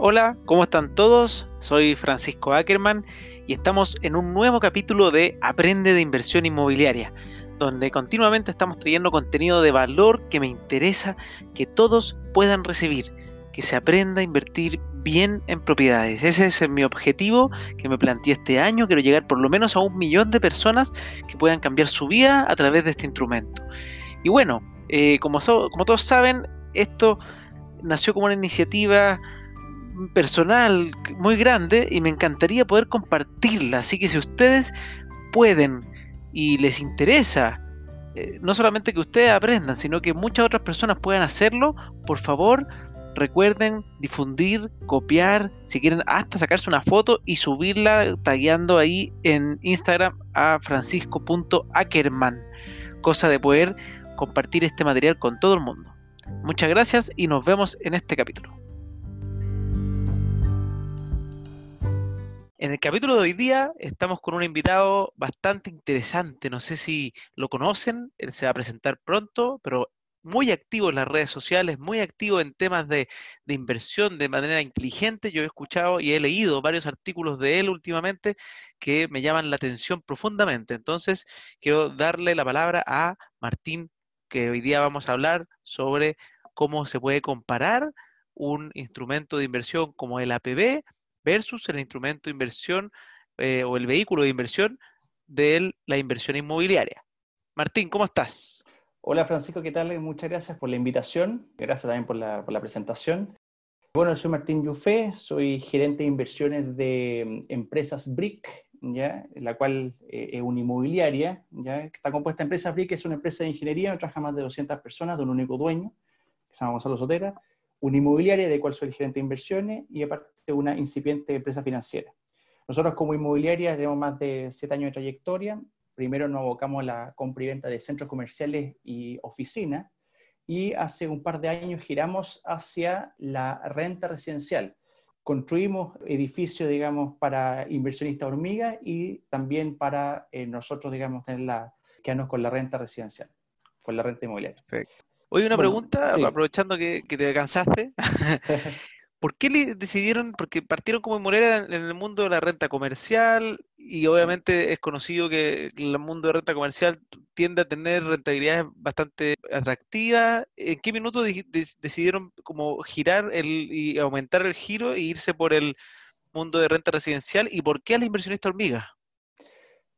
Hola, ¿cómo están todos? Soy Francisco Ackerman y estamos en un nuevo capítulo de Aprende de Inversión Inmobiliaria, donde continuamente estamos trayendo contenido de valor que me interesa que todos puedan recibir, que se aprenda a invertir bien en propiedades. Ese es mi objetivo que me planteé este año. Quiero llegar por lo menos a un millón de personas que puedan cambiar su vida a través de este instrumento. Y bueno, eh, como, como todos saben, esto nació como una iniciativa personal muy grande y me encantaría poder compartirla. Así que si ustedes pueden y les interesa, eh, no solamente que ustedes aprendan, sino que muchas otras personas puedan hacerlo, por favor recuerden difundir, copiar, si quieren hasta sacarse una foto y subirla tagueando ahí en Instagram a francisco.ackerman, cosa de poder compartir este material con todo el mundo. Muchas gracias y nos vemos en este capítulo. En el capítulo de hoy día estamos con un invitado bastante interesante. No sé si lo conocen, él se va a presentar pronto, pero muy activo en las redes sociales, muy activo en temas de, inversión de manera inteligente. Yo he escuchado y he leído varios artículos de él últimamente que me llaman la atención profundamente. Entonces, quiero darle la palabra a Martín, que hoy día vamos a hablar sobre cómo se puede comparar un instrumento de inversión como el APB versus el instrumento de inversión eh, o el vehículo de inversión de la inversión inmobiliaria. Martín, ¿cómo estás? Hola Francisco, ¿qué tal? Muchas gracias por la invitación, gracias también por la, presentación. Bueno, soy Martín Yufé, soy gerente de inversiones de mm, empresas BRIC, ¿ya? la cual eh, es una inmobiliaria. ¿ya? Está compuesta empresa BRIC, es una empresa de ingeniería, trabaja más de 200 personas de un único dueño, que se llama Gonzalo Sotera una inmobiliaria de cual soy gerente de inversiones y aparte una incipiente empresa financiera. Nosotros como inmobiliaria tenemos más de siete años de trayectoria. Primero nos abocamos a la compra y venta de centros comerciales y oficinas y hace un par de años giramos hacia la renta residencial. Construimos edificios, digamos, para inversionistas hormigas y también para eh, nosotros, digamos, tener la, quedarnos con la renta residencial, con la renta inmobiliaria. Perfecto. Oye, una pregunta, aprovechando que, te cansaste. ¿Por qué decidieron, porque partieron como inmobiliaria en el mundo de la renta comercial y obviamente es conocido que el mundo de renta comercial tiende a tener rentabilidades bastante atractivas. ¿En qué minuto decidieron como girar el, y aumentar el giro e irse por el mundo de renta residencial y por qué a la inversionista hormiga?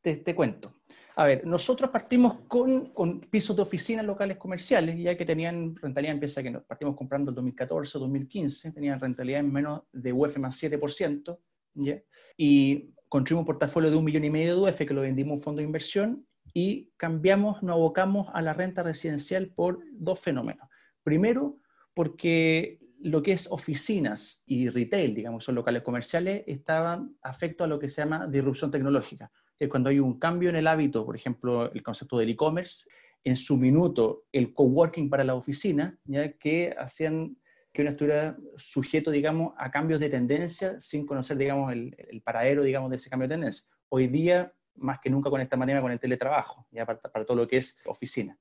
te cuento. A ver, nosotros partimos con, pisos de oficinas locales comerciales, ya que tenían rentabilidad, empieza que partimos comprando en 2014, 2015, tenían rentabilidad en menos de UF más 7%, ¿ya? y construimos un portafolio de un millón y medio de UF que lo vendimos a un fondo de inversión y cambiamos, nos abocamos a la renta residencial por dos fenómenos. Primero, porque lo que es oficinas y retail, digamos, son locales comerciales, estaban afecto a lo que se llama disrupción tecnológica cuando hay un cambio en el hábito, por ejemplo, el concepto del e-commerce, en su minuto el coworking para la oficina, ¿ya? que hacían que uno estuviera sujeto, digamos, a cambios de tendencia sin conocer, digamos, el, paradero, digamos, de ese cambio de tendencia. Hoy día, más que nunca con esta manera, con el teletrabajo, ya para, para todo lo que es oficina.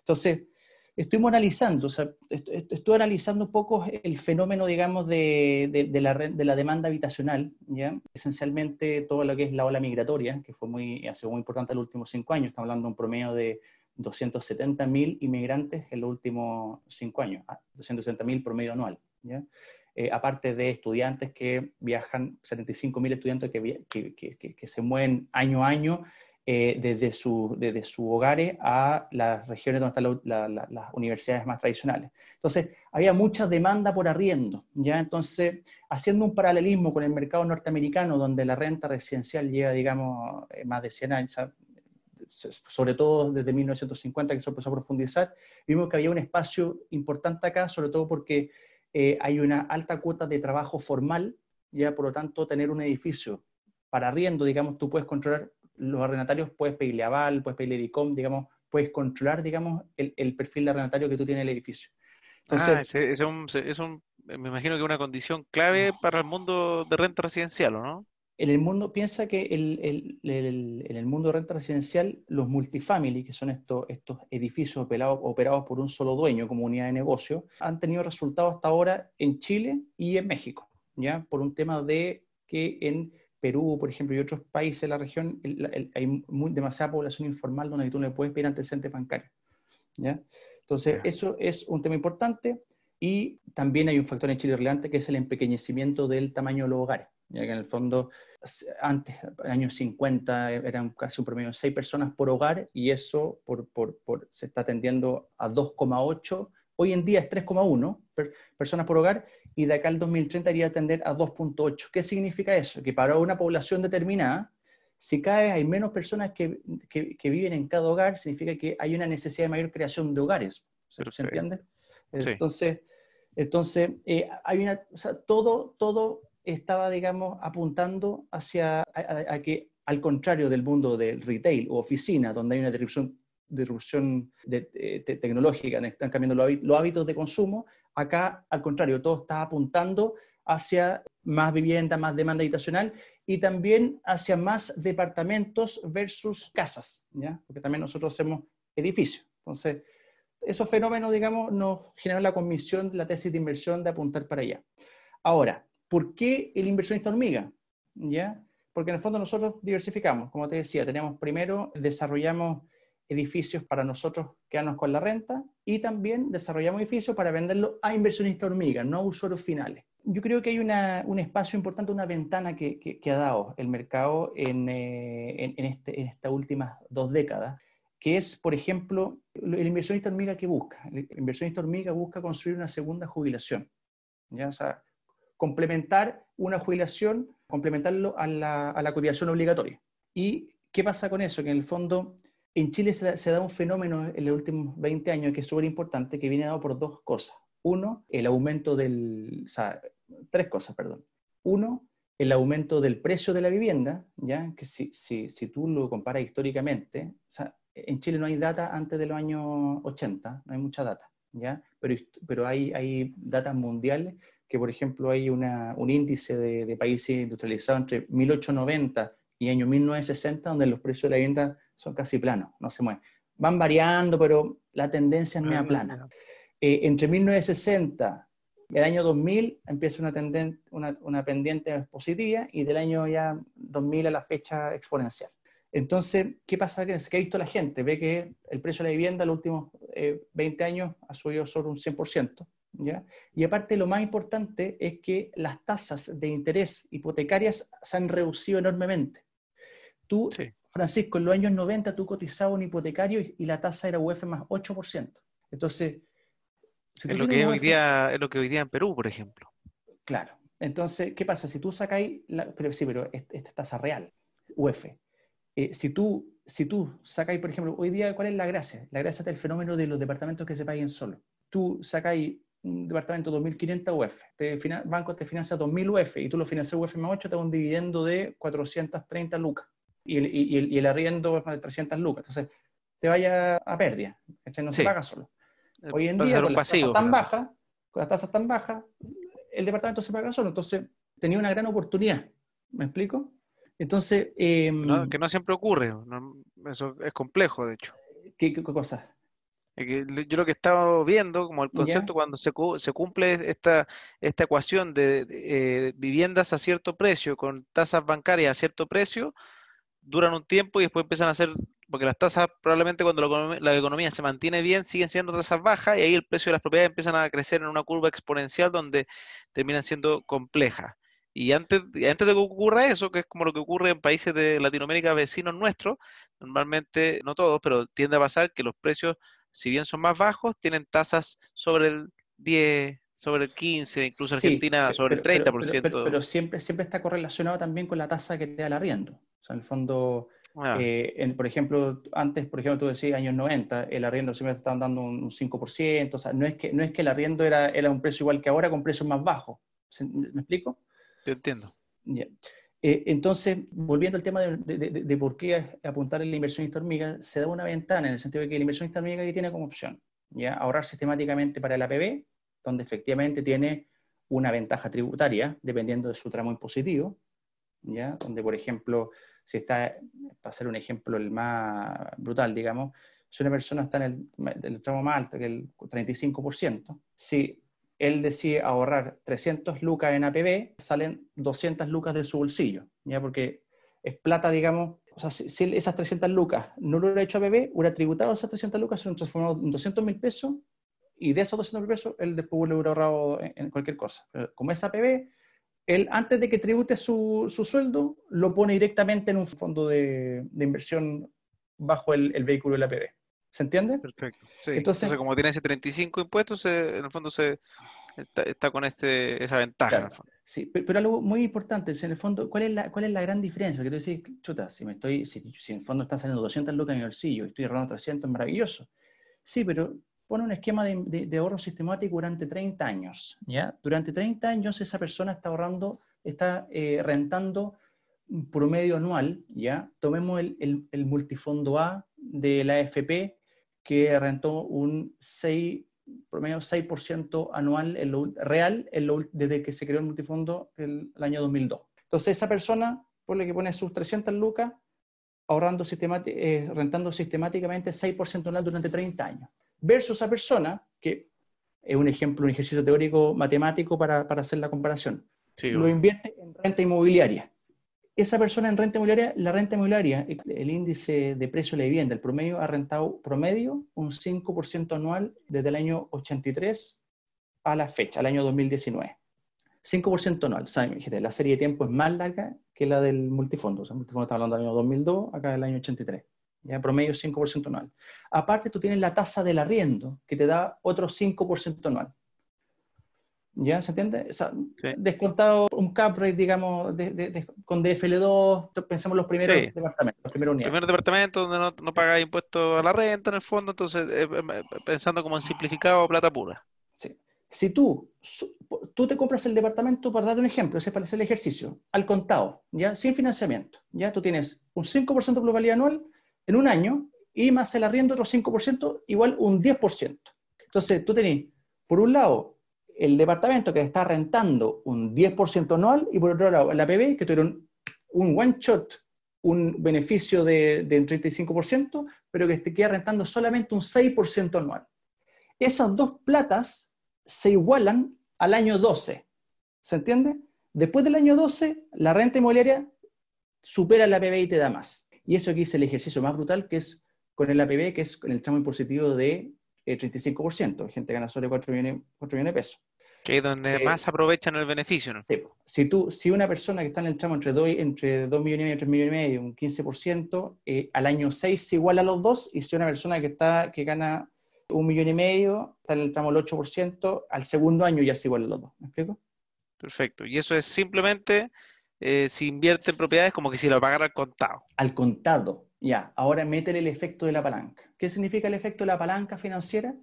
Entonces, estuvimos analizando, o sea, estoy analizando un poco el fenómeno, digamos, de, la, de, la, demanda habitacional, ¿ya? Esencialmente todo lo que es la ola migratoria, que fue muy, ha sido muy importante en los últimos cinco años, estamos hablando de un promedio de 270.000 inmigrantes en los últimos cinco años, 270.000 ah, promedio anual, ¿ya? Eh, aparte de estudiantes que viajan, 75.000 estudiantes que, que, que, que, se mueven año a año eh, desde, su, desde sus hogares a las regiones donde están las universidades más tradicionales. Entonces, había mucha demanda por arriendo, ¿ya? Entonces, haciendo un paralelismo con el mercado norteamericano, donde la renta residencial lleva, digamos, eh, más de 100 años, sobre todo desde 1950 que se empezó a profundizar, vimos que había un espacio importante acá, sobre todo porque eh, hay una alta cuota de trabajo formal, ya por lo tanto tener un edificio para arriendo, digamos, tú puedes controlar los arrendatarios puedes pedirle aval, puedes pedirle DICOM, digamos, puedes controlar, digamos, el, perfil de arrendatario que tú tienes en el edificio. Entonces, ah, es, un, me imagino que es una condición clave para el mundo de renta residencial, ¿o no? En el mundo, piensa que el, en el mundo de renta residencial, los multifamily, que son estos, estos edificios operados, operados por un solo dueño como unidad de negocio, han tenido resultados hasta ahora en Chile y en México. ¿ya? Por un tema de que en Perú, por ejemplo, y otros países de la región, hay demasiada población informal donde tú no le puedes pedir antecedentes bancarios. ¿ya? Entonces, eso es un tema importante y también hay un factor en Chile relevante que es el empequeñecimiento del tamaño de los hogares, ya que en el fondo, antes, años 50, eran casi un promedio de 6 personas por hogar y eso por, por, por, se está tendiendo a 2,8 Hoy en día es 3,1 personas por hogar y de acá al 2030 iría a tender a 2,8. ¿Qué significa eso? Que para una población determinada, si cae hay menos personas que, que, viven en cada hogar, significa que hay una necesidad de mayor creación de hogares. ¿Se, entiende? Entonces, entonces eh, hay una, o sea, todo, todo estaba, digamos, apuntando hacia a, que, al contrario del mundo del retail o oficina, donde hay una disrupción disrupción de, tecnológica, están cambiando los hábitos de consumo, acá al contrario, todo está apuntando hacia más vivienda, más demanda habitacional y también hacia más departamentos versus casas, ¿ya? porque también nosotros hacemos edificios. Entonces, esos fenómenos, digamos, nos generan la comisión, la tesis de inversión de apuntar para allá. Ahora, ¿por qué el inversionista hormiga? ¿Ya? Porque en el fondo nosotros diversificamos, como te decía, tenemos primero, desarrollamos edificios para nosotros quedarnos con la renta y también desarrollamos edificios para venderlo a inversionistas hormigas, no a usuarios finales. Yo creo que hay un espacio importante, una ventana que, que, ha dado el mercado en, eh, en, este, en estas últimas dos décadas, que es, por ejemplo, el inversionista hormiga que busca. El inversionista hormiga busca construir una segunda jubilación. ¿ya? O sea, complementar una jubilación, complementarlo a la, a la cotización obligatoria. ¿Y qué pasa con eso? Que en el fondo en Chile se da, un fenómeno en los últimos 20 años que es súper importante, que viene dado por dos cosas. Uno, el aumento del, o sea, tres cosas, perdón. Uno, el aumento del precio de la vivienda, ya que si, si, si tú lo comparas históricamente, en Chile no hay data antes de los años 80, no hay mucha data, ¿ya? Pero, pero hay, hay datas mundiales que, por ejemplo, hay una, un índice de, de países industrializados entre 1890 y año 1960, donde los precios de la vivienda son casi planos, no se mueven. Van variando, pero la tendencia es media plana. Eh, entre 1960 y el año 2000 empieza una, una, una, pendiente positiva y del año ya 2000 a la fecha exponencial. Entonces, ¿qué pasa? ¿Qué ha visto la gente? Ve que el precio de la vivienda en los últimos 20 eh, años ha subido sobre un 100%. ¿ya? Y aparte, lo más importante es que las tasas de interés hipotecarias se han reducido enormemente. Tú Francisco, en los años 90 tú cotizabas un hipotecario y, la tasa era UF más 8%. Entonces... es, lo que hoy día, es lo que hoy día en Perú, por ejemplo. Claro. Entonces, ¿qué pasa? Si tú sacáis, pero sí, pero esta es tasa real, UF. Eh, si tú, si tú sacáis, por ejemplo, hoy día, ¿cuál es la gracia? La gracia del fenómeno de los departamentos que se paguen solo. Tú sacáis un departamento 2.500 UF, te banco te financia 2.000 UF y tú lo financias UF más 8, te da un dividendo de 430 lucas y el, y el, arriendo es más de 300 lucas. Entonces, te vaya a pérdida. No se paga solo. Eh, Hoy en día, con las tasas tan bajas, con las tasas tan bajas, el departamento se paga solo. Entonces, tenía una gran oportunidad. ¿Me explico? Entonces... Em, que no siempre ocurre. eso es complejo, de hecho. ¿Qué, qué cosa? Yo lo que estaba viendo, como el concepto, cuando se, se, cumple esta, esta ecuación de, de eh, viviendas a cierto precio con tasas bancarias a cierto precio, duran un tiempo y después empiezan a ser, porque las tasas probablemente cuando la economía, se mantiene bien siguen siendo tasas bajas y ahí el precio de las propiedades empiezan a crecer en una curva exponencial donde terminan siendo complejas. Y antes, antes de que ocurra eso, que es como lo que ocurre en países de Latinoamérica vecinos nuestros, normalmente, no todos, pero tiende a pasar que los precios, si bien son más bajos, tienen tasas sobre el 10, sobre el 15, incluso Argentina sobre el 30%. Pero, pero, siempre, siempre está correlacionado también con la tasa que te da el arriendo. O sea, en el fondo, ah. eh, por ejemplo, antes, por ejemplo, tú decías años 90, el arriendo siempre estaban dando un, 5%, o sea, no es que, no es que el arriendo era, era un precio igual que ahora con precios más bajos. ¿Me explico? Te entiendo. Eh, entonces, volviendo al tema de, de, por qué apuntar en la inversión hormiga, se da una ventana en el sentido de que la inversión hormiga tiene como opción ¿ya? ahorrar sistemáticamente para el APB, donde efectivamente tiene una ventaja tributaria dependiendo de su tramo impositivo, ¿ya? donde, por ejemplo, si está, para hacer un ejemplo el más brutal, digamos, si una persona está en el, tramo más alto, que el 35%, si él decide ahorrar 300 lucas en APB, salen 200 lucas de su bolsillo, ¿ya? Porque es plata, digamos, o sea, si, esas 300 lucas no lo hubiera hecho APB, hubiera tributado esas 300 lucas, se lo transformado en 200 mil pesos, y de esos 200 mil pesos, él después le hubiera ahorrado en, cualquier cosa. como es APB, él antes de que tribute su, su, sueldo, lo pone directamente en un fondo de, de inversión bajo el, el vehículo del APB. ¿Se entiende? Perfecto. Sí. Entonces, como tiene ese 35 impuestos, en el fondo se está, con este, esa ventaja. Sí, pero, algo muy importante es, en el fondo, ¿cuál es la, cuál es la gran diferencia? Que tú decís, chuta, si, me estoy, si, en el fondo están saliendo 200 lucas en mi bolsillo y estoy ahorrando 300, es maravilloso. Sí, pero pone un esquema de, de, ahorro sistemático durante 30 años. ¿ya? Durante 30 años esa persona está ahorrando, está eh, rentando un promedio anual, ¿ya? Tomemos el, el, el multifondo A de la AFP, que rentó un 6, promedio 6% anual en lo, real en desde que se creó el multifondo el, el, año 2002. Entonces esa persona, por la que pone sus 300 lucas, ahorrando eh, rentando sistemáticamente 6% anual durante 30 años, versus esa persona, que es un ejemplo, un ejercicio teórico matemático para, para hacer la comparación, lo invierte en renta inmobiliaria esa persona en renta inmobiliaria, la renta inmobiliaria, el índice de precio de la vivienda, el promedio ha rentado promedio un 5% anual desde el año 83 a la fecha, al año 2019. 5% anual. O sea, la serie de tiempo es más larga que la del multifondo. O sea, el multifondo está hablando del año 2002, acá del año 83. Ya promedio 5% anual. Aparte, tú tienes la tasa del arriendo, que te da otro 5% anual. ¿Ya? ¿Se entiende? Descontado un cap rate, digamos, de, con DFL2, pensemos los primeros departamentos, los primeros unidades. Primeros departamentos donde no, no pagas impuestos a la renta en el fondo, entonces eh, eh, pensando como en simplificado plata pura. Sí. Si tú, tú te compras el departamento, para dar un ejemplo, ese para hacer el ejercicio, al contado, ¿ya? Sin financiamiento, ¿ya? Tú tienes un 5% de globalidad anual en un año y más el arriendo otro 5%, igual un 10%. Entonces, tú tenés, por un lado, el departamento que está rentando un 10% anual y por otro lado la APB que tuvieron un one shot, un beneficio de, de un 35%, pero que te queda rentando solamente un 6% anual. Esas dos platas se igualan al año 12. ¿Se entiende? Después del año 12, la renta inmobiliaria supera la APB y te da más. Y eso aquí es el ejercicio más brutal, que es con el APB, que es con el tramo impositivo de 35%. gente gana sobre 4 millones, 4 millones de pesos. Que es donde eh, más aprovechan el beneficio, ¿no? Sí. Si, tú, si una persona que está en el tramo entre 2, entre 2 millones y medio 3 millones y medio, un 15%, eh, al año 6 se iguala a los dos, y si una persona que, está, que gana un millón y medio, está en el tramo del 8%, al segundo año ya se iguala a los dos. ¿Me explico? Perfecto. Y eso es simplemente eh, si invierte en propiedades como que si lo pagara al contado. Al contado, ya. Ahora métele el efecto de la palanca. ¿Qué significa el efecto de la palanca financiera?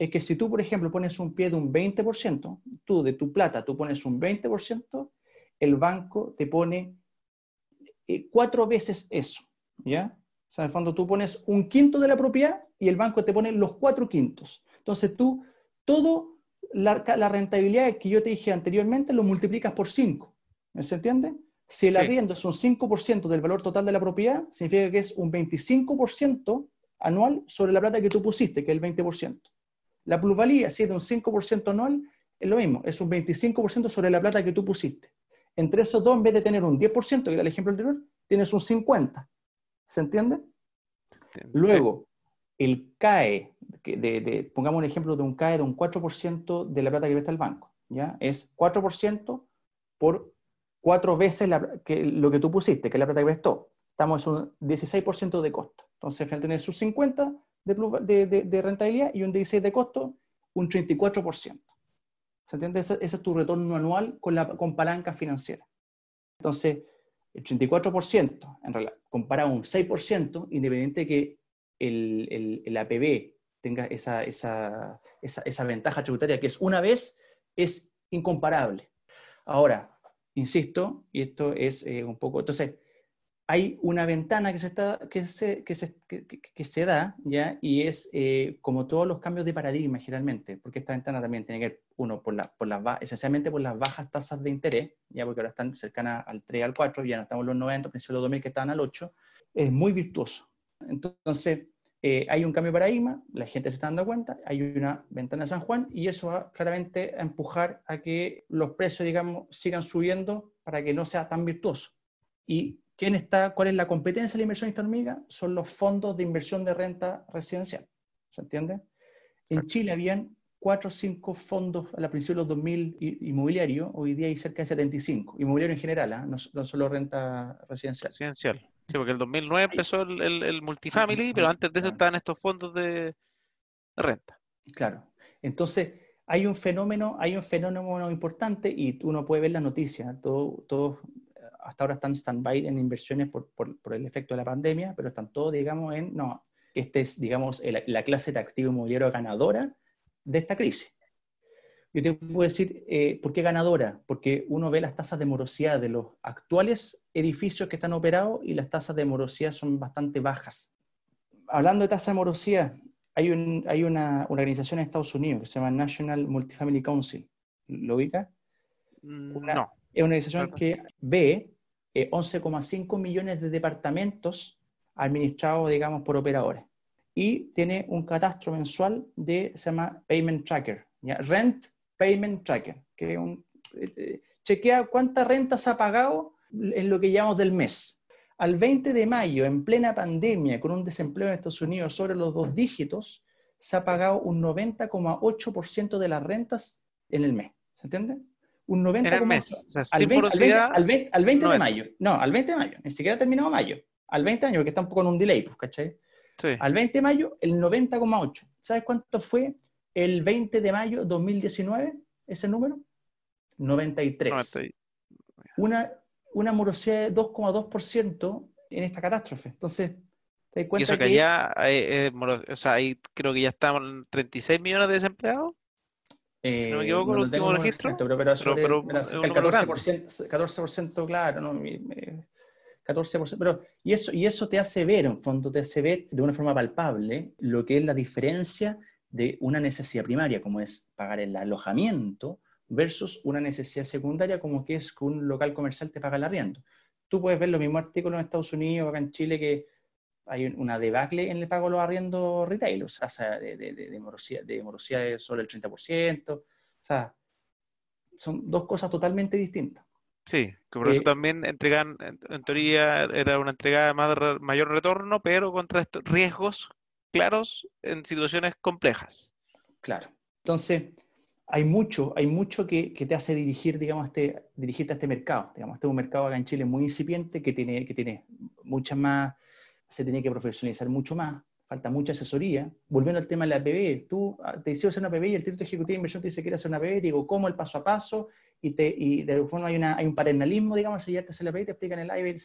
es que si tú, por ejemplo, pones un pie de un 20%, tú de tu plata, tú pones un 20%, el banco te pone eh, cuatro veces eso, ¿ya? O sea, en el fondo tú pones un quinto de la propiedad y el banco te pone los cuatro quintos. Entonces tú, todo la, rentabilidad que yo te dije anteriormente lo multiplicas por 5. ¿Se entiende? Si el arriendo es un 5% del valor total de la propiedad, significa que es un 25% anual sobre la plata que tú pusiste, que es el 20%. La plusvalía, si es de un 5% anual, es lo mismo, es un 25% sobre la plata que tú pusiste. Entre esos dos, en vez de tener un 10%, que era el ejemplo anterior, tienes un 50%. ¿Se entiende? Luego, el CAE, de, pongamos un ejemplo de un CAE de un 4% de la plata que presta el banco, ¿ya? Es 4% por cuatro veces lo que tú pusiste, que es la plata que prestó. Estamos en un 16% de costo. Entonces, al tener sus 50, de, rentabilidad y un 16 de costo, un 34%. ¿Se entiende? Ese, es tu retorno anual con, la, con palanca financiera. Entonces, el 34%, en realidad, comparado a un 6%, independiente de que el, el, APB tenga esa, esa, esa, esa, ventaja tributaria, que es una vez, es incomparable. Ahora, insisto, y esto es eh, un poco, entonces, hay una ventana que se, está, que se, que se, que, se da, ¿ya? Y es eh, como todos los cambios de paradigma generalmente, porque esta ventana también tiene que ver, uno, por, la, por las, esencialmente por las bajas tasas de interés, ya porque ahora están cercanas al 3, al 4, ya no estamos en los 90, principios de los 2000 que estaban al 8, es muy virtuoso. Entonces, eh, hay un cambio de paradigma, la gente se está dando cuenta, hay una ventana de San Juan y eso va claramente a empujar a que los precios, digamos, sigan subiendo para que no sea tan virtuoso. ¿Y quién está, cuál es la competencia de la inversión hormiga? Son los fondos de inversión de renta residencial. ¿Se entiende? En Chile habían cuatro o cinco fondos a la principio de los 2000 inmobiliario, hoy día hay cerca de 75, inmobiliario en general, ¿ah? no, solo renta residencial. Residencial. Sí, porque el 2009 empezó el, el, multifamily, pero antes de eso estaban estos fondos de, renta. Claro. Entonces, hay un fenómeno, hay un fenómeno importante y uno puede ver las noticias. Todos todo, hasta ahora están stand-by en inversiones por, por, por, el efecto de la pandemia, pero están todos, digamos, en, no, esta es, digamos, la clase de activo inmobiliario ganadora de esta crisis. Yo te puedo decir, eh, ¿por qué ganadora? Porque uno ve las tasas de morosidad de los actuales edificios que están operados y las tasas de morosidad son bastante bajas. Hablando de tasa de morosidad, hay, un, hay una, organización en Estados Unidos que se llama National Multifamily Council. ¿Lo ubica? Mm, no. Es una organización que ve 11,5 eh, millones de departamentos administrado, digamos, por operadores. Y tiene un catastro mensual de, se llama Payment Tracker, Rent Payment Tracker, que es un, eh, eh, chequea cuánta renta se ha pagado en lo que llamamos del mes. Al 20 de mayo, en plena pandemia, con un desempleo en Estados Unidos sobre los dos dígitos, se ha pagado un 90,8% de las rentas en el mes. ¿Se entiende? Un 90,8%. En mes. O sea, al, 20, al, 20, de mayo. No, al 20 de mayo. Ni siquiera ha terminado mayo al 20 años, porque está un poco en un delay, pues, ¿cachai? Al 20 de mayo, el 90,8. ¿Sabes cuánto fue el 20 de mayo 2019 ese número? 93. Una, una morosidad de 2,2% en esta catástrofe. Entonces, ¿te das cuenta? Y eso que, ya, eh, o sea, ahí creo que ya estamos en 36 millones de desempleados. si no me equivoco, el último registro. pero, pero, el 14%, 14%, claro, ¿no? 14%, pero y eso, y eso te hace ver, en fondo, te hace ver de una forma palpable lo que es la diferencia de una necesidad primaria, como es pagar el alojamiento, versus una necesidad secundaria, como que es que un local comercial te paga el arriendo. Tú puedes ver los mismos artículos en Estados Unidos, acá en Chile, que hay una debacle en el pago de los arriendos retail, o sea, de, de, de, de, morosidad, de morosidad sobre el 30%, o sea, son dos cosas totalmente distintas. Sí, que por eso eh, también entregan, en, teoría era una entrega de mayor retorno, pero contra estos riesgos claros en situaciones complejas. Claro. Entonces, hay mucho, hay mucho que, te hace dirigir, digamos, este, dirigirte a este mercado. Digamos, este es un mercado acá en Chile muy incipiente que tiene, que tiene muchas más, se tiene que profesionalizar mucho más, falta mucha asesoría. Volviendo al tema de la PB, tú ah, te hiciste hacer una PB y el director ejecutivo de inversión te dice que hacer una PB, digo, ¿cómo el paso a paso? y, de alguna forma hay, un paternalismo, digamos, si ya te se la y te explican el A, y.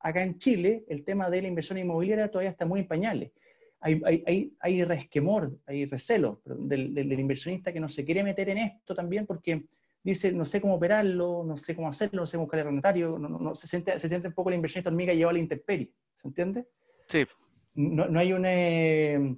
Acá en Chile, el tema de la inversión inmobiliaria todavía está muy en pañales. Hay, hay, hay, resquemor, hay recelo del, del, inversionista que no se quiere meter en esto también porque dice, no sé cómo operarlo, no sé cómo hacerlo, no sé buscar el arrendatario, no, no, se, siente, se siente un poco el inversionista hormiga llevado a la intemperie, ¿se entiende? Sí. No, no hay una... Eh,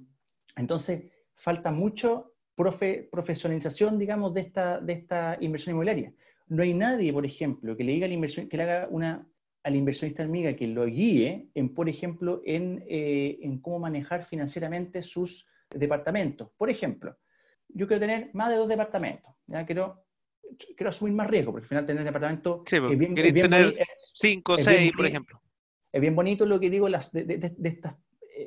entonces, falta mucho profe, profesionalización, digamos, de esta, de esta inversión inmobiliaria. No hay nadie, por ejemplo, que le diga a la inversión, que le haga una al inversionista amiga que lo guíe en, por ejemplo, en, eh, en cómo manejar financieramente sus departamentos. Por ejemplo, yo quiero tener más de dos departamentos, ¿ya? Quiero, quiero asumir más riesgo, porque al final tener departamentos... Sí, es bien, es bien tener cinco o seis, por ejemplo. Es bien bonito lo que digo las, de, de, de, esta,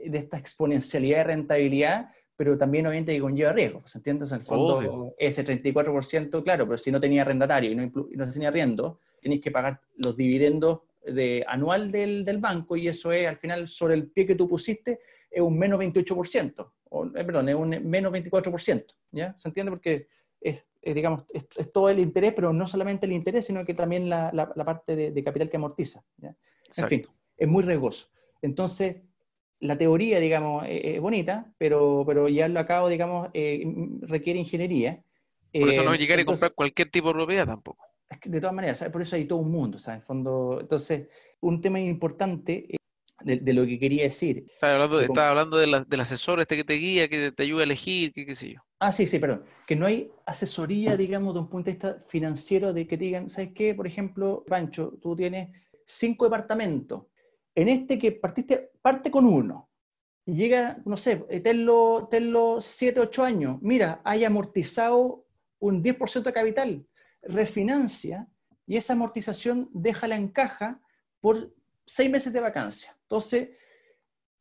de esta exponencialidad de rentabilidad, pero también obviamente que conlleva riesgo, ¿se entiende? en el fondo, ese 34%, claro, pero si no tenía arrendatario y no, no tenía arriendo, tenéis que pagar los dividendos de, anual del, del, banco y eso es, al final, sobre el pie que tú pusiste, es un menos 28%, o, eh, perdón, es un menos 24%, ¿ya? ¿Se entiende? Porque es, digamos, es, todo el interés, pero no solamente el interés, sino que también la, la, parte de, de, capital que amortiza, ¿ya? En fin, es muy riesgoso. Entonces, la teoría, digamos, es bonita, pero, pero lo a cabo, digamos, eh, requiere ingeniería. Por eso no llegar a comprar cualquier tipo de propiedad tampoco. De todas maneras, por eso hay todo un mundo, ¿sabes? En fondo, entonces, un tema importante eh, de, lo que quería decir. Estaba hablando, de, hablando del asesor este que te guía, que te ayuda a elegir, qué, qué sé yo. Ah, sí, sí, perdón. Que no hay asesoría, digamos, de un punto de vista financiero, de que te digan, ¿sabes qué? Por ejemplo, Pancho, tú tienes cinco departamentos en este que partiste, parte con uno. llega, no sé, eh, tenlo, tenlo 7, 8 años, mira, hay amortizado un 10% de capital, refinancia y esa amortización déjala en caja por seis meses de vacancia. Entonces,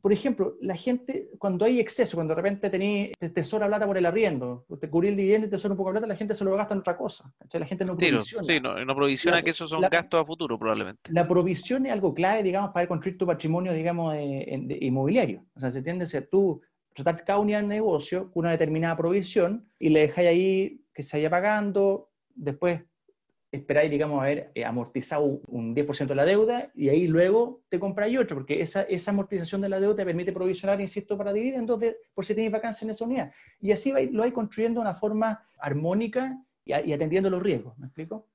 por ejemplo, la gente, cuando hay exceso, cuando de repente tenéis tesora plata por el arriendo, te cubrí el dividendo y tesoro un poco de plata, la gente se lo gasta en otra cosa. La gente no provisiona. Sí, no, no provisiona que esos son gastos a futuro, probablemente. La provisión es algo clave, digamos, para construir tu patrimonio, digamos, de, inmobiliario. O sea, se entiende ser tú tratar cada unidad de negocio con una determinada provisión y le dejáis ahí que se vaya pagando, después esperáis, digamos, haber eh, amortizado un 10% de la deuda y ahí luego te compráis otro, porque esa, esa amortización de la deuda te permite provisionar, insisto, para dividendos de, por si tenéis vacancia en esa unidad. Y así lo vais construyendo de una forma armónica y, atendiendo los riesgos, ¿me explico?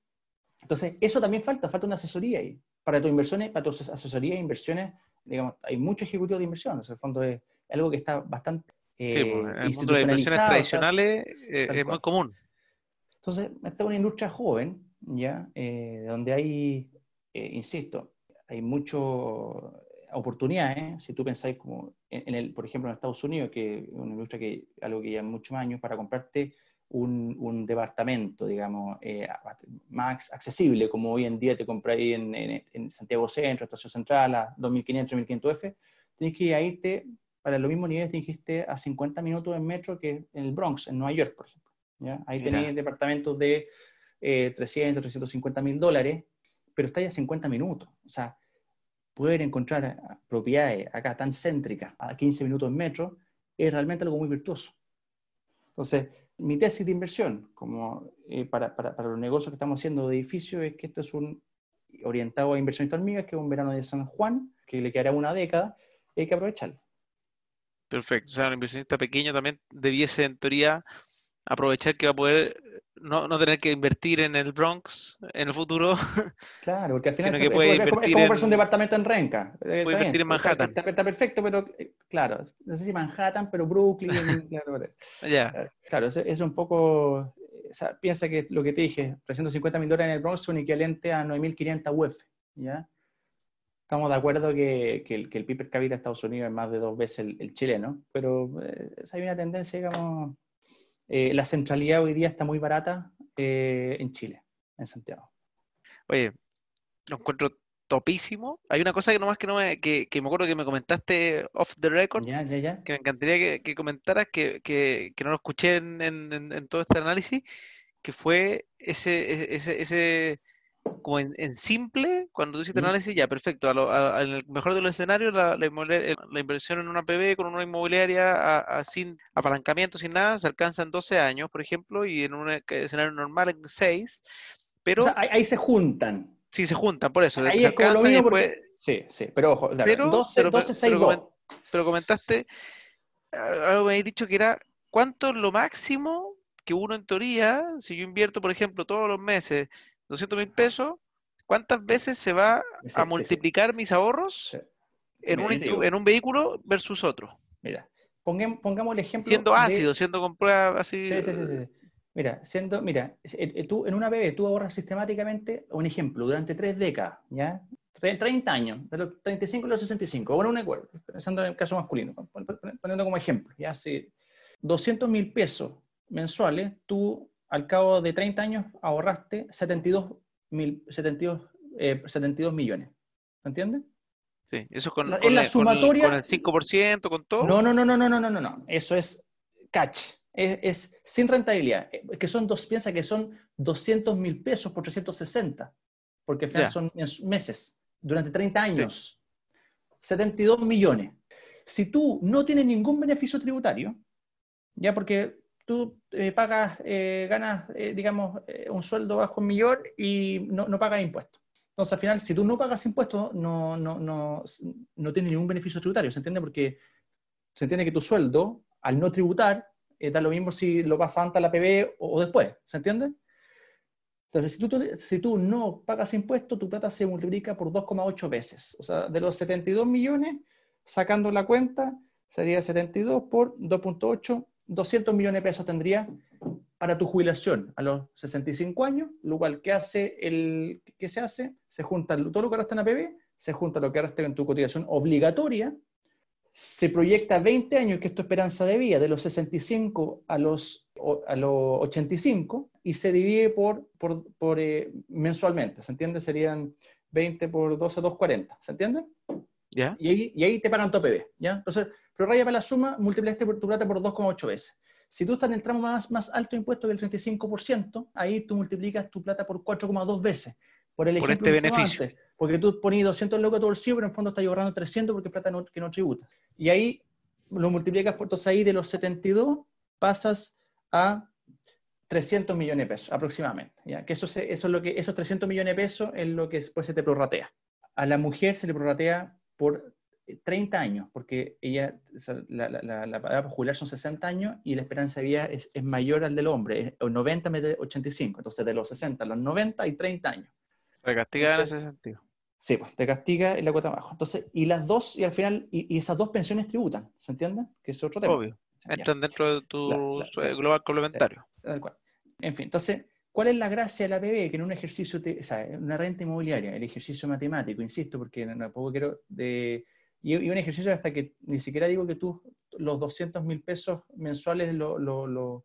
Entonces, eso también falta, falta una asesoría ahí. Para tus inversiones, para tus asesorías e inversiones, digamos, hay muchos ejecutivos de inversión, en el fondo es algo que está bastante eh, sí, pues, en el mundo de inversiones tradicionales eh, es muy común. Entonces, esta es una industria joven, ¿ya? Eh, donde hay, eh, insisto, hay muchas oportunidades, si tú pensáis como, en, el, por ejemplo, en Estados Unidos, que es una industria que, algo que lleva muchos años para comprarte un, departamento, digamos, eh, más accesible, como hoy en día te compráis en, en, Santiago Centro, Estación Central, a 2.500, 1.500 F, tienes que irte para los mismos niveles que dijiste a 50 minutos en metro que en el Bronx, en Nueva York, por ejemplo. ¿Ya? Ahí tenéis departamentos de 300, eh, 350 mil dólares, pero está ya a 50 minutos. O sea, poder encontrar propiedades acá tan céntricas a 15 minutos en metro es realmente algo muy virtuoso. Entonces, mi tesis de inversión, como eh, para, para, para, los negocios que estamos haciendo de edificios, es que esto es un orientado a inversionistas hormigas, que es un verano de San Juan, que le quedará una década, y hay que aprovecharlo. Perfecto. O sea, un inversionista pequeño también debiese, en teoría, aprovechar que va a poder no, no, tener que invertir en el Bronx en el futuro. Claro, porque al final es, como en, un departamento en Renca. Eh, puede invertir en Manhattan. Está, perfecto, pero eh, claro, no sé si Manhattan, pero Brooklyn. claro, ya. claro, es, un poco. piensa que lo que te dije, 350 mil dólares en el Bronx son equivalente a 9.500 UF. ¿ya? Estamos de acuerdo que, que, el, que el PIB per cápita de Estados Unidos es más de dos veces el, chileno, pero eh, hay una tendencia, digamos eh, la centralidad hoy día está muy barata eh, en Chile, en Santiago. Oye, lo encuentro topísimo. Hay una cosa que nomás que no me, que, me acuerdo que me comentaste off the record, que me encantaría que, comentaras, que, que, no lo escuché en, en, todo este análisis, que fue ese, ese, ese como en, simple, cuando tú hiciste el análisis, ya, perfecto, en el mejor de los escenarios, la, la, inversión en una PB con una inmobiliaria sin apalancamiento, sin nada, se alcanza en 12 años, por ejemplo, y en un escenario normal en 6, pero... ahí, se juntan. Sí, se juntan, por eso. Ahí es como lo mismo Sí, sí, pero ojo, pero, 12, 12, 6, pero, pero comentaste, algo me habéis dicho que era, ¿cuánto es lo máximo que uno en teoría, si yo invierto, por ejemplo, todos los meses 200 mil pesos, ¿cuántas veces se va a multiplicar mis ahorros en, un, en, un, vehículo versus otro? Mira, pongamos, el ejemplo. Siendo ácido, siendo con así. Sí, sí, sí, Mira, siendo, mira, eh, tú en una BB tú ahorras sistemáticamente, un ejemplo, durante tres décadas, ¿ya? 30 años, de los 35 a los 65, bueno, un acuerdo, pensando en el caso masculino, poniendo como ejemplo, ya si 200 mil pesos mensuales, tú al cabo de 30 años ahorraste 72, mil, 72, 72 eh, millones. ¿Me entiendes? Sí, eso con, con, la sumatoria, con, el, 5%, con todo. No, no, no, no, no, no, no, no. Eso es catch. Es, sin rentabilidad. Eh, que son dos, piensa que son 200 mil pesos por 360, porque al final son meses, durante 30 años. 72 millones. Si tú no tienes ningún beneficio tributario, ya porque tú eh, pagas, eh, ganas, eh, digamos, un sueldo bajo un millón y no, no, pagas impuestos. Entonces, al final, si tú no pagas impuestos, no, no, no, no tienes ningún beneficio tributario, ¿se entiende? Porque se entiende que tu sueldo, al no tributar, da lo mismo si lo pasas antes a la PB o, después, ¿se entiende? Entonces, si tú, si tú no pagas impuestos, tu plata se multiplica por 2,8 veces. O sea, de los 72 millones, sacando la cuenta, sería 72 por 2.8 200 millones de pesos tendría para tu jubilación a los 65 años, lo cual que hace el que se hace, se junta todo lo que resta en APB, se junta lo que resta en tu cotización obligatoria, se proyecta 20 años, que es tu esperanza de vida, de los 65 a los, a los 85, y se divide por, por, eh, mensualmente, ¿se entiende? Serían 20 por 12, 240, ¿se entiende? ¿Ya? Y, ahí, y ahí te pagan tu APB, ¿ya? Entonces, pero raya para la suma, multiplicaste por tu plata por 2,8 veces. Si tú estás en el tramo más, más alto de impuesto que el 35%, ahí tú multiplicas tu plata por 4,2 veces. Por el ejemplo este beneficio. porque tú pones 200 locos todo el bolsillo, pero en fondo estás ahorrando 300 porque es plata que no tributa. Y ahí lo multiplicas por entonces ahí de los 72 pasas a 300 millones de pesos aproximadamente. ¿ya? Que eso, eso es lo que, esos 300 millones de pesos es lo que después se te prorratea. A la mujer se le prorratea por 30 años, porque ella, la, la, la, para jubilar son 60 años y la esperanza de vida es, es mayor al del hombre, es 90 de 85, entonces de los 60 a los 90 hay 30 años. Te castiga en ese sentido. Sí, pues te castiga en la cuota abajo. Entonces, y las dos, y al final, y, esas dos pensiones tributan, ¿se entiende? Que es otro tema. Obvio. Entran dentro de tu global complementario. tal cual. En fin, entonces, ¿cuál es la gracia de la PB? Que en un ejercicio, o sea, una renta inmobiliaria, el ejercicio matemático, insisto, porque puedo quiero de y, un ejercicio hasta que ni siquiera digo que tú los 200 mil pesos mensuales, lo, lo,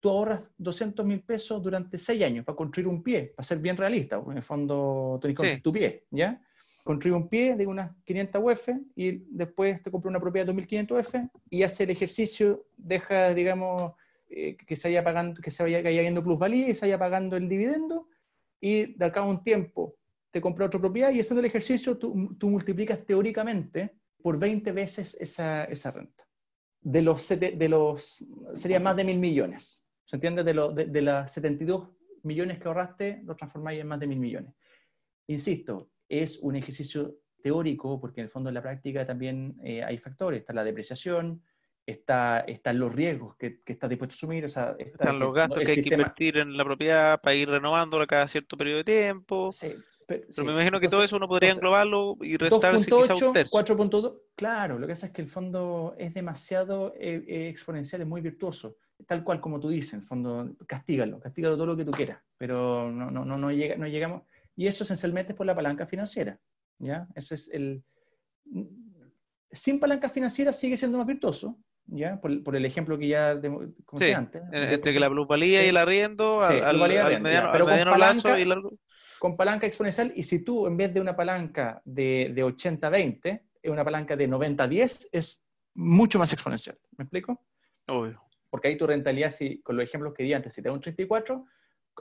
tú ahorras 200 mil pesos durante seis años para construir un pie, para ser bien realista, en el fondo tú sí. tu pie, ¿ya? Construir un pie de unas 500 UF y después te compras una propiedad de 2500 UF y hace el ejercicio, deja, digamos, eh, que se vaya pagando, que se vaya cayendo plusvalía y se vaya pagando el dividendo y de acá a un tiempo te compra otra propiedad y haciendo el ejercicio tú, tú multiplicas teóricamente por 20 veces esa, esa renta. De los, de los, sería más de mil millones. ¿Se entiende? De, lo, de, de las 72 millones que ahorraste, lo transformáis en más de mil millones. Insisto, es un ejercicio teórico porque en el fondo en la práctica también eh, hay factores. Está la depreciación, está, están los riesgos que, que estás dispuesto a asumir. O sea, están los gastos que hay que invertir en la propiedad para ir renovándola cada cierto periodo de tiempo. Sí, pero, me imagino que todo eso uno podría englobarlo y restarse quizá un 4.2, claro, lo que pasa es que el fondo es demasiado eh, eh, exponencial, es muy virtuoso, tal cual como tú dices, el fondo, castígalo, castígalo todo lo que tú quieras, pero no, no, no, no, llega, no llegamos, y eso esencialmente es por la palanca financiera, ¿ya? Ese es el... Sin palanca financiera sigue siendo más virtuoso, ¿ya? Por, por, el ejemplo que ya comenté antes. Entre que la plusvalía y el arriendo, al, al, al, mediano, pero al mediano palanca, lazo y largo con palanca exponencial y si tú en vez de una palanca de, de 80-20, es una palanca de 90-10, es mucho más exponencial. ¿Me explico? Obvio. Porque ahí tu rentabilidad, si, con los ejemplos que di antes, si te da un 34,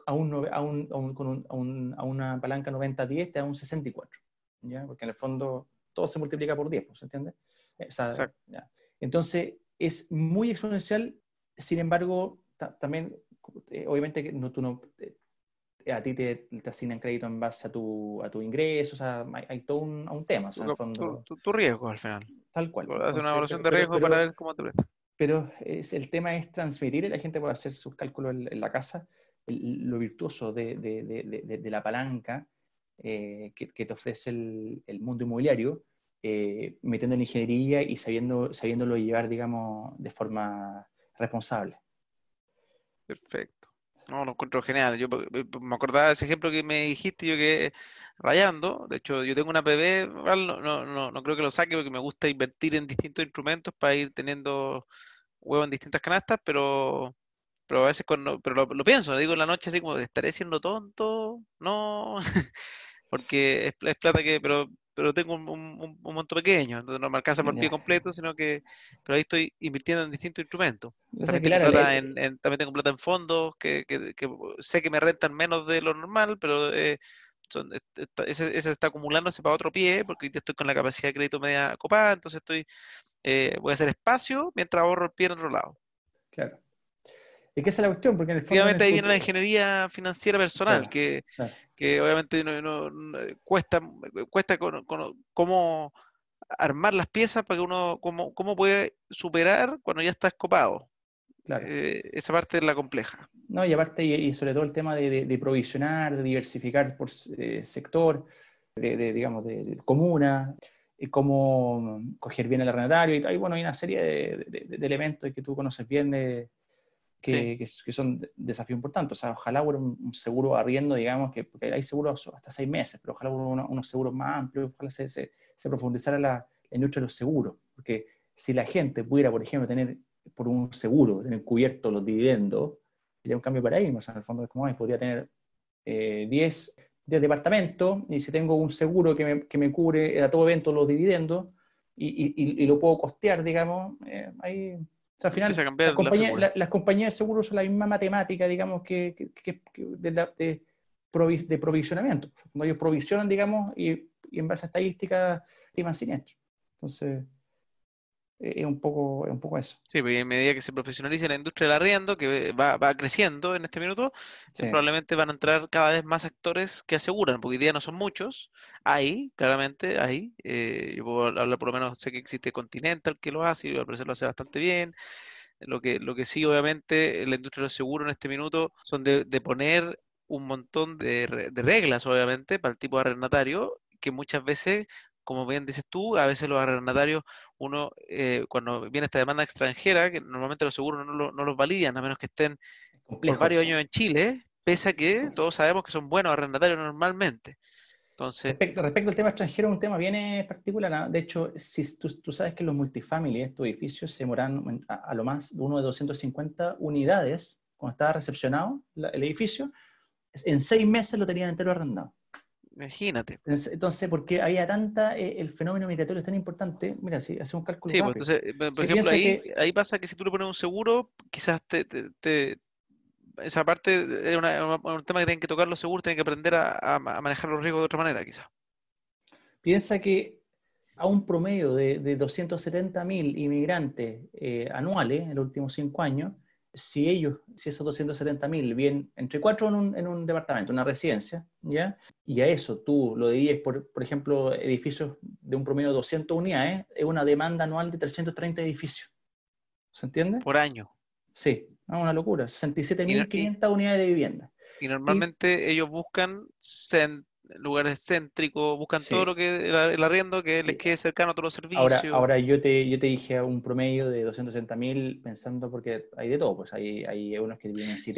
a, un, a, un, a, un, con un, a una palanca 90-10 te da un 64. ¿ya? Porque en el fondo todo se multiplica por 10, ¿se entiende? Exacto. ¿ya? Entonces, es muy exponencial, sin embargo, también, eh, obviamente, no, tú no, eh, a ti te, te, asignan crédito en base a tu, a tu ingreso, o sea, hay, todo un, un tema. O sea, tu, fondo, tu, tu, riesgo al final. Tal cual. Hacer una evaluación de riesgo pero, para ver cómo te presta. Pero es, el tema es transmitir, y la gente puede hacer sus cálculos en, en la casa, el, lo virtuoso de, de, de, de la palanca eh, que, que, te ofrece el, el mundo inmobiliario, eh, metiendo en ingeniería y sabiendo, sabiéndolo llevar, digamos, de forma responsable. Perfecto. No, lo encuentro genial. Yo me acordaba de ese ejemplo que me dijiste, yo que rayando. De hecho, yo tengo una PB, no, no, no, no, creo que lo saque porque me gusta invertir en distintos instrumentos para ir teniendo huevos en distintas canastas, pero, pero a veces cuando, pero lo, lo pienso, digo en la noche así como, ¿estaré siendo tonto? No, porque es, es plata que, pero pero tengo un, un, un, monto pequeño, entonces no me alcanza por el pie completo, sino que pero ahí estoy invirtiendo en distintos instrumentos. También, tengo, plata en, en, también tengo plata en fondos que, que, que, sé que me rentan menos de lo normal, pero eh, son, ese, ese, está acumulándose para otro pie, porque estoy con la capacidad de crédito media copada, entonces estoy eh, voy a hacer espacio mientras ahorro el pie en otro lado. Claro. Y que esa es la cuestión, porque en el fondo... Obviamente ahí viene la ingeniería financiera personal, claro, que, claro. que obviamente no, no, no, cuesta, cuesta con, con, cómo armar las piezas para que uno, cómo, cómo puede superar cuando ya está escopado. Claro. Eh, esa parte es la compleja. No, y aparte, y, y sobre todo el tema de, de, de, provisionar, de diversificar por eh, sector, de, de, digamos, de, comuna, y cómo coger bien el arrendatario, y, y bueno, hay una serie de, elementos que tú conoces bien de que, sí. que, son desafíos importantes. O sea, ojalá hubiera un, seguro arriendo, digamos, que porque hay seguros hasta seis meses, pero ojalá hubiera unos, seguros más amplios, ojalá se, se, se profundizara la, la, industria de los seguros, Porque si la gente pudiera, por ejemplo, tener por un seguro, tener cubierto los dividendos, sería un cambio de paradigma. O sea, en el fondo es como, podría tener 10, eh, departamentos y si tengo un seguro que me, que me cubre a todo evento los dividendos y, y, lo puedo costear, digamos, eh, ahí... O sea, al final, las compañías de seguros son la misma matemática, digamos, que, que, de, de, de, provisionamiento. Cuando ellos provisionan, digamos, y, y en base a estadísticas, estiman siniestros. Entonces, es un poco, es un poco eso. Sí, porque en medida que se profesionalice la industria del arriendo, que va, va creciendo en este minuto, probablemente van a entrar cada vez más actores que aseguran, porque hoy día no son muchos. Hay, claramente, hay. Eh, yo puedo hablar, por lo menos, sé que existe Continental que lo hace y al parecer lo hace bastante bien. Lo que, lo que sí, obviamente, la industria de los seguros en este minuto son de, de poner un montón de, de reglas, obviamente, para el tipo de arrendatario, que muchas veces como bien dices tú, a veces los arrendatarios, uno, eh, cuando viene esta demanda extranjera, que normalmente los seguros no, no los validan, a menos que estén por varios años en Chile, pese a que todos sabemos que son buenos arrendatarios normalmente. Entonces... Respecto, respecto al tema extranjero, un tema bien particular. ¿ah? De hecho, si tú, tú, sabes que los multifamily, estos edificios, se demoran a, lo más uno de 250 unidades cuando estaba recepcionado el edificio, en seis meses lo tenían entero arrendado. Imagínate. Entonces, ¿por qué había tanta, eh, el fenómeno migratorio es tan importante? Mira, si hacemos un cálculo sí, pues, entonces, por ejemplo, ahí, ahí, pasa que si tú le pones un seguro, quizás te, te, esa parte es un tema que tienen que tocar los seguros, tienen que aprender a, manejar los riesgos de otra manera, quizás. Piensa que a un promedio de, de 270.000 inmigrantes eh, anuales en los últimos cinco años, si ellos, si esos 270 mil vienen entre cuatro en un, en un, departamento, una residencia, ¿ya? Y a eso tú lo divides por, por ejemplo, edificios de un promedio de 200 unidades, es una demanda anual de 330 edificios. ¿Se entiende? Por año. Sí, es una locura. 67.500 unidades de vivienda. Y normalmente ellos buscan lugares céntricos, buscan todo lo que el, arriendo que les quede cercano a todos los servicios. Ahora, ahora yo, te, yo te dije un promedio de 260 mil pensando porque hay de todo, pues hay, hay unos que viven en sí,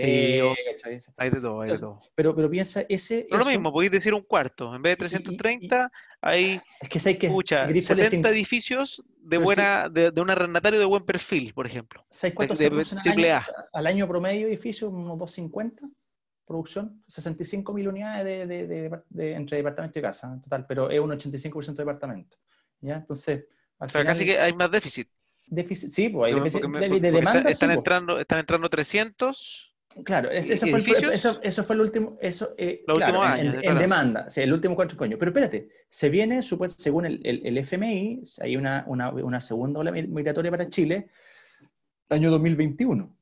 hay de todo, hay de todo. Pero, pero piensa, ese... Pero lo mismo, podéis decir un cuarto, en vez de 330 hay, es que, que escucha, 70 edificios de buena de, de, un arrendatario de buen perfil, por ejemplo. ¿Sabes cuántos se al año, al año promedio edificio? ¿Unos 250? Producción, 65 mil unidades de, entre departamento y casa en total, pero es un 85% de departamento. ¿ya? Entonces, o sea, casi que hay más déficit. déficit sí, pues hay déficit de, demanda. Están, pues. entrando, están entrando 300. Claro, eso, fue el, eso, eso, fue el último, eso, eh, claro, en, en, demanda, sí, el último cuatro años. Pero espérate, se viene, según el, el, FMI, hay una, una, una segunda ola migratoria para Chile, año 2021,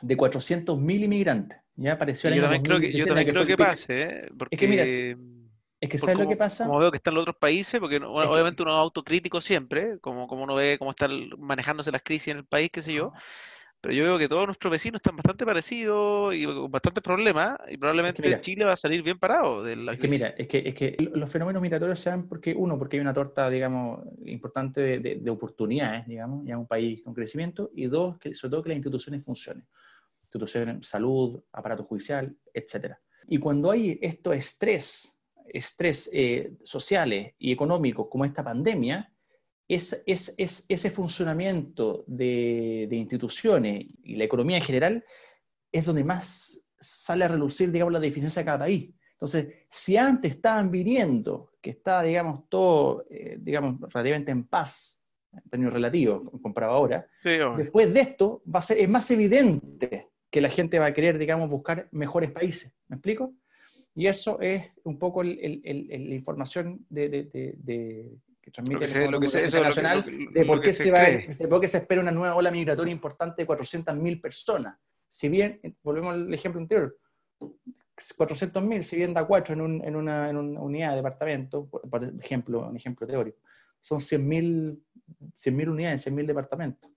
de 400.000 inmigrantes. Ya apareció yo también creo que, yo también creo que pase, porque... Es que mira, es que ¿sabes lo que pasa? Como veo que están los otros países, porque obviamente uno es autocrítico siempre, como, como uno ve cómo están manejándose las crisis en el país, qué sé yo, pero yo veo que todos nuestros vecinos están bastante parecidos y con bastantes problemas, y probablemente Chile va a salir bien parado de la es que mira, es que, es que los fenómenos migratorios se dan porque, uno, porque hay una torta, digamos, importante de, de, oportunidades, digamos, ya un país con crecimiento, y dos, que sobre todo que las instituciones funcionen instituciones, salud, aparato judicial, etc. Y cuando hay esto estrés, estrés eh, sociales y económicos como esta pandemia, es, es, es ese funcionamiento de, de, instituciones y la economía en general es donde más sale a relucir, digamos, la deficiencia de cada país. Entonces, si antes estaban viniendo, que está, digamos, todo, eh, digamos, relativamente en paz, en términos relativos, comparado ahora, después de esto va a ser, es más evidente que la gente va a querer, digamos, buscar mejores países. ¿Me explico? Y eso es un poco la información de, que transmite el lo Internacional de por qué, se, va, de por qué se espera una nueva ola migratoria importante de 400.000 personas. Si bien, volvemos al ejemplo anterior, 400.000, si bien da 4 en, un, en, una, en, una, unidad de departamento, por ejemplo, un ejemplo teórico, son 100.000 100 unidades, 100.000 departamentos.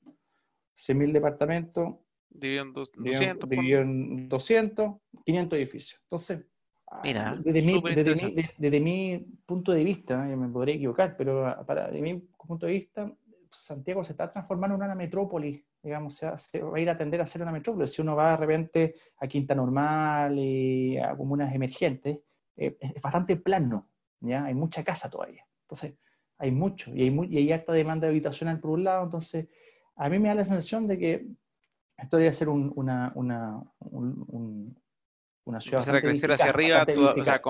100.000 departamentos Dividido en 200. Dividido en 200, 500 edificios. Entonces, ah, Mira, desde, mi, desde, mi, punto de vista, yo me podría equivocar, pero para, desde mi punto de vista, Santiago se está transformando en una metrópoli, digamos, se, va a ir a tender a ser una metrópoli. Si uno va de repente a Quinta Normal y a comunas emergentes, eh, es bastante plano, ¿ya? Hay mucha casa todavía. Entonces, hay mucho y hay, muy, y hay harta demanda habitacional por un lado, entonces a mí me da la sensación de que esto debería ser una, una, una ciudad. Empezar a crecer hacia arriba, o sea,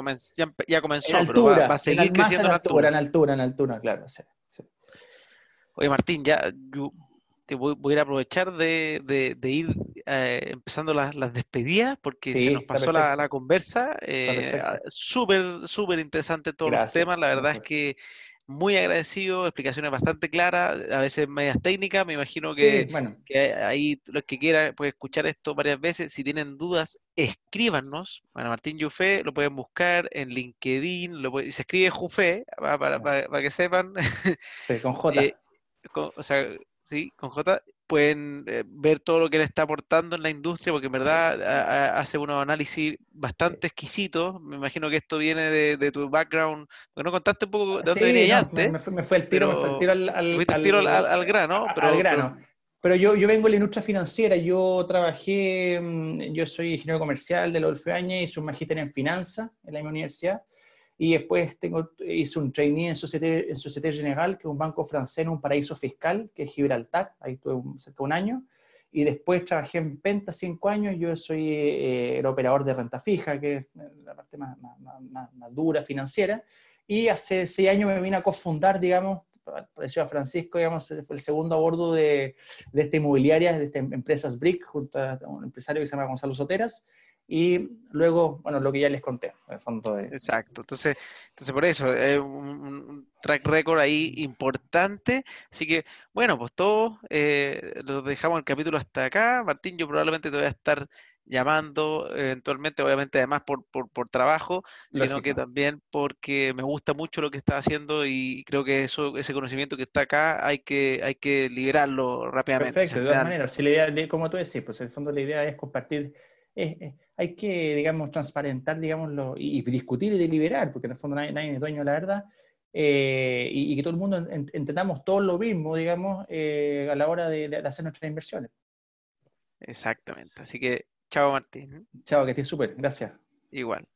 ya, comenzó, pero va, a seguir creciendo en altura. En altura, en altura, claro. Sí, Oye, Martín, ya te voy, a ir a aprovechar de, ir eh, empezando las, despedidas, porque se nos pasó la, conversa. Eh, súper, súper interesante todos los temas. La verdad es que muy agradecido, explicaciones bastante claras, a veces medias técnicas, me imagino que, ahí los que quieran pueden escuchar esto varias veces, si tienen dudas, escríbanos, bueno, Martín Jufé, lo pueden buscar en LinkedIn, lo se escribe Jufé, para, para, que sepan. Sí, con J. Eh, o sea, sí, con J, pueden eh, ver todo lo que él está aportando en la industria, porque en verdad hace unos análisis bastante exquisitos. Me imagino que esto viene de, tu background, porque no contaste un poco de dónde venía antes. Me, me, fue, el tiro, me fue el tiro al, al, grano. Pero, al grano. Pero, yo, yo vengo de la industria financiera, yo trabajé, mm, yo soy ingeniero comercial de la Olfeaña, hice un magíster en finanzas en la misma universidad y después tengo, hice un trainee en Societe, en Societe General, que es un banco francés en un paraíso fiscal, que es Gibraltar, ahí estuve cerca de un año, y después trabajé en Penta cinco años, yo soy eh, el operador de renta fija, que es la parte más, más, más, dura financiera, y hace seis años me vine a cofundar, digamos, pareció a Francisco, digamos, fue el segundo a bordo de, de esta inmobiliaria, de esta empresas BRIC, junto a un empresario que se llama Gonzalo Soteras, y luego, bueno, lo que ya les conté, en el fondo. De... Exacto, entonces, entonces por eso, es un, track record ahí importante, así que, bueno, pues todos eh, lo dejamos el capítulo hasta acá, Martín, yo probablemente te voy a estar llamando eventualmente, obviamente además por, por, por trabajo, sino que también porque me gusta mucho lo que está haciendo y creo que eso, ese conocimiento que está acá hay que, hay que liberarlo rápidamente. Perfecto, de todas maneras, si la idea, como tú decís, pues en el fondo la idea es compartir hay que, digamos, transparentar, digámoslo, y, discutir y deliberar, porque en el fondo nadie, es dueño de la verdad, eh, y, que todo el mundo entendamos todo lo mismo, digamos, eh, a la hora de, hacer nuestras inversiones. Exactamente. Así que, chao Martín. Chao, que estés súper. Gracias. Igual.